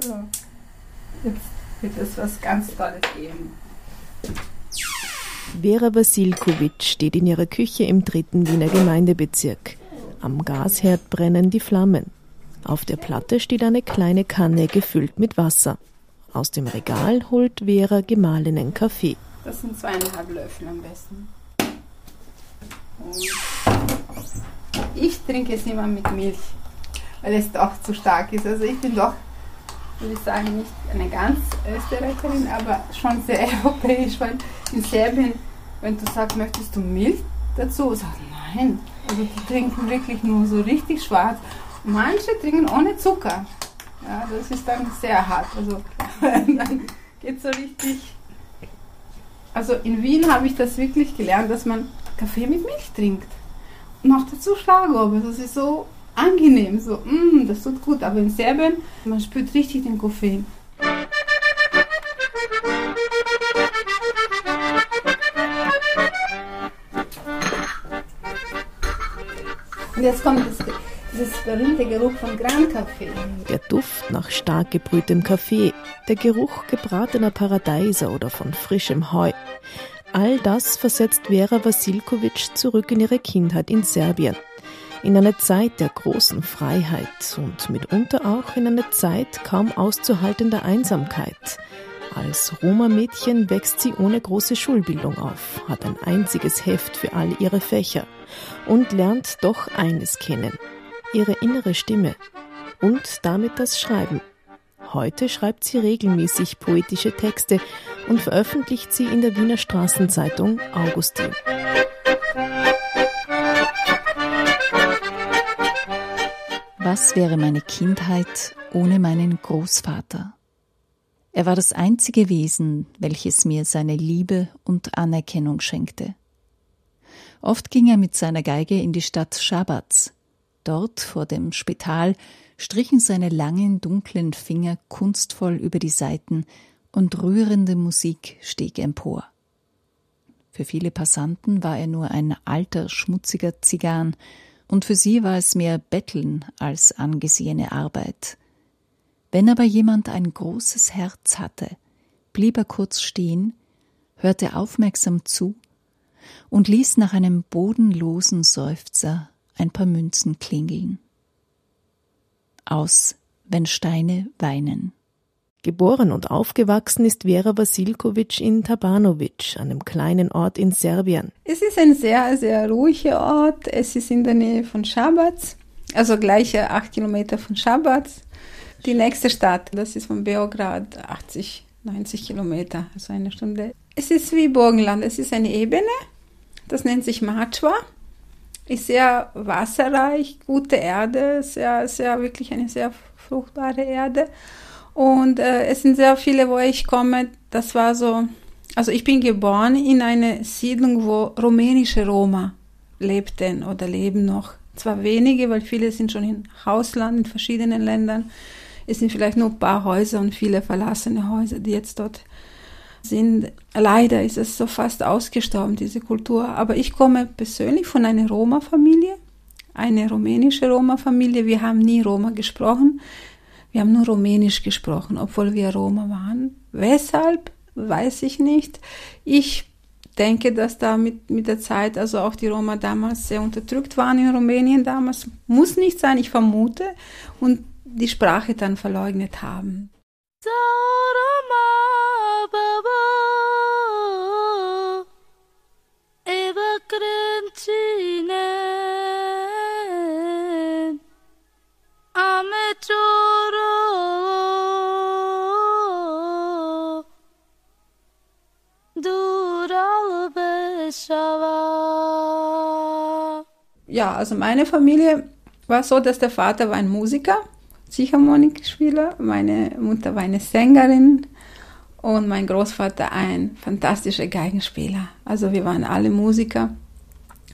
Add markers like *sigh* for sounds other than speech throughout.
So, jetzt wird es was ganz Tolles geben. Vera Vasilkovic steht in ihrer Küche im dritten Wiener Gemeindebezirk. Am Gasherd brennen die Flammen. Auf der Platte steht eine kleine Kanne gefüllt mit Wasser. Aus dem Regal holt Vera gemahlenen Kaffee. Das sind zweieinhalb Löffel am besten. Und ich trinke es immer mit Milch, weil es doch zu stark ist. Also ich bin doch, würde ich sagen, nicht eine ganz Österreicherin, aber schon sehr *laughs* europäisch, weil in Serbien, wenn du sagst, möchtest du Milch dazu, sagt nein. Also die trinken wirklich nur so richtig schwarz. Manche trinken ohne Zucker. Ja, das ist dann sehr hart. Also *laughs* dann geht so richtig. Also in Wien habe ich das wirklich gelernt, dass man Kaffee mit Milch trinkt. Noch dazu Schlagobers. Das ist so angenehm, so, mm, das tut gut. Aber in Serbien, man spürt richtig den Koffein. Und jetzt kommt das, dieses berühmte Geruch von Gran-Kaffee. Der Duft nach stark gebrühtem Kaffee, der Geruch gebratener Paradeiser oder von frischem Heu. All das versetzt Vera Vasilkovic zurück in ihre Kindheit in Serbien. In eine Zeit der großen Freiheit und mitunter auch in eine Zeit kaum auszuhaltender Einsamkeit. Als Roma-Mädchen wächst sie ohne große Schulbildung auf, hat ein einziges Heft für all ihre Fächer und lernt doch eines kennen, ihre innere Stimme und damit das Schreiben. Heute schreibt sie regelmäßig poetische Texte und veröffentlicht sie in der Wiener Straßenzeitung Augustin. Was wäre meine Kindheit ohne meinen Großvater? Er war das einzige Wesen, welches mir seine Liebe und Anerkennung schenkte. Oft ging er mit seiner Geige in die Stadt Schabats. Dort vor dem Spital strichen seine langen, dunklen Finger kunstvoll über die Saiten und rührende Musik stieg empor. Für viele Passanten war er nur ein alter, schmutziger Zigarren, und für sie war es mehr Betteln als angesehene Arbeit. Wenn aber jemand ein großes Herz hatte, blieb er kurz stehen, hörte aufmerksam zu und ließ nach einem bodenlosen Seufzer ein paar Münzen klingeln. Aus Wenn Steine weinen. Geboren und aufgewachsen ist Vera Vasilkovic in Tabanovic, einem kleinen Ort in Serbien. Es ist ein sehr, sehr ruhiger Ort. Es ist in der Nähe von Schabac, also gleich acht Kilometer von Schabac. Die nächste Stadt, das ist von Beograd 80, 90 Kilometer, also eine Stunde. Es ist wie Burgenland, es ist eine Ebene, das nennt sich Machwa, ist sehr wasserreich, gute Erde, sehr, sehr, wirklich eine sehr fruchtbare Erde. Und äh, es sind sehr viele, wo ich komme, das war so, also ich bin geboren in einer Siedlung, wo rumänische Roma lebten oder leben noch. Zwar wenige, weil viele sind schon in Hausland in verschiedenen Ländern. Es sind vielleicht nur ein paar Häuser und viele verlassene Häuser, die jetzt dort sind. Leider ist es so fast ausgestorben, diese Kultur. Aber ich komme persönlich von einer Roma-Familie, eine rumänische Roma-Familie. Wir haben nie Roma gesprochen. Wir haben nur Rumänisch gesprochen, obwohl wir Roma waren. Weshalb, weiß ich nicht. Ich denke, dass da mit, mit der Zeit, also auch die Roma damals sehr unterdrückt waren in Rumänien damals. Muss nicht sein, ich vermute. Und die Sprache dann verleugnet haben. Ja, also meine Familie war so, dass der Vater war ein Musiker Ziehharmonikspieler, meine Mutter war eine Sängerin und mein Großvater ein fantastischer Geigenspieler. Also wir waren alle Musiker.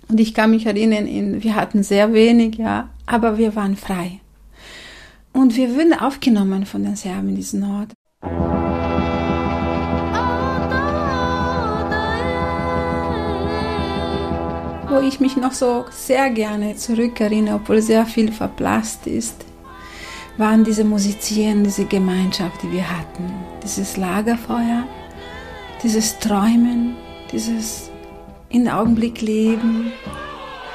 Und ich kann mich erinnern, in, wir hatten sehr wenig, ja, aber wir waren frei. Und wir wurden aufgenommen von den Serben in diesem Ort. Wo ich mich noch so sehr gerne zurückerinnere, obwohl sehr viel verblasst ist, waren diese Musizieren, diese Gemeinschaft, die wir hatten. Dieses Lagerfeuer, dieses Träumen, dieses in Augenblick leben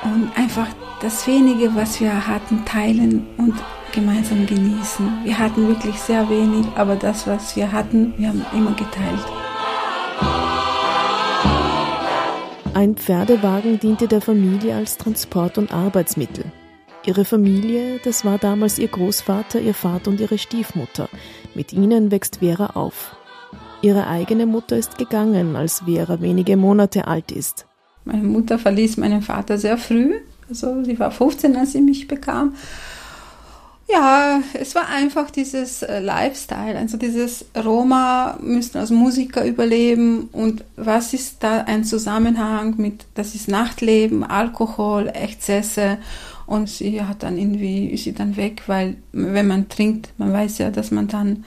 und einfach das wenige, was wir hatten, teilen und gemeinsam genießen. Wir hatten wirklich sehr wenig, aber das, was wir hatten, wir haben immer geteilt. Ein Pferdewagen diente der Familie als Transport- und Arbeitsmittel. Ihre Familie, das war damals ihr Großvater, ihr Vater und ihre Stiefmutter. Mit ihnen wächst Vera auf. Ihre eigene Mutter ist gegangen, als Vera wenige Monate alt ist. Meine Mutter verließ meinen Vater sehr früh. Also sie war 15, als sie mich bekam. Ja, es war einfach dieses äh, Lifestyle, also dieses Roma müssen als Musiker überleben und was ist da ein Zusammenhang mit, das ist Nachtleben, Alkohol, Exzesse und sie hat dann irgendwie, ist sie dann weg, weil wenn man trinkt, man weiß ja, dass man dann,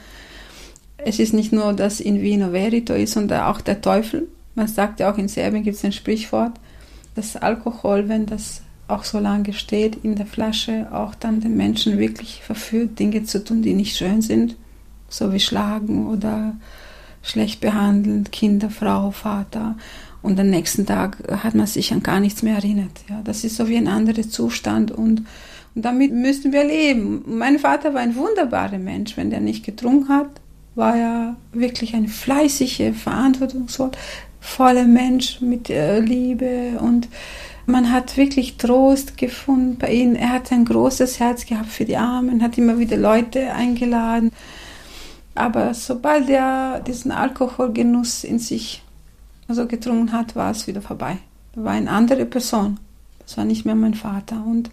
es ist nicht nur, dass in Vino Verito ist, sondern auch der Teufel. Man sagt ja auch in Serbien gibt es ein Sprichwort, dass Alkohol, wenn das auch so lange steht in der Flasche, auch dann den Menschen wirklich verführt, Dinge zu tun, die nicht schön sind, so wie schlagen oder schlecht behandeln, Kinder, Frau, Vater und am nächsten Tag hat man sich an gar nichts mehr erinnert. Ja, das ist so wie ein anderer Zustand und, und damit müssen wir leben. Mein Vater war ein wunderbarer Mensch. Wenn der nicht getrunken hat, war er wirklich ein fleißiger, verantwortungsvoller Mensch mit äh, Liebe und man hat wirklich Trost gefunden bei ihm. Er hat ein großes Herz gehabt für die Armen, hat immer wieder Leute eingeladen. Aber sobald er diesen Alkoholgenuss in sich also getrunken hat, war es wieder vorbei. Er war eine andere Person. Das war nicht mehr mein Vater. Und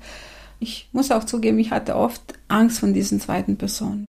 ich muss auch zugeben, ich hatte oft Angst von diesen zweiten Personen.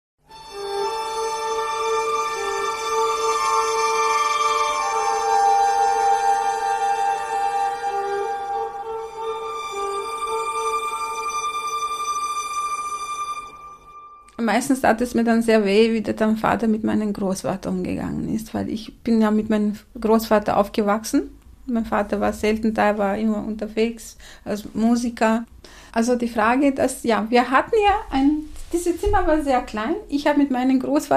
Meistens tat es mir dann sehr weh, wie der Vater mit meinem Großvater umgegangen ist, weil ich bin ja mit meinem Großvater aufgewachsen. Mein Vater war selten da, war immer unterwegs als Musiker. Also die Frage, dass ja, wir hatten ja ein, dieses Zimmer war sehr klein. Ich habe mit meinem Großvater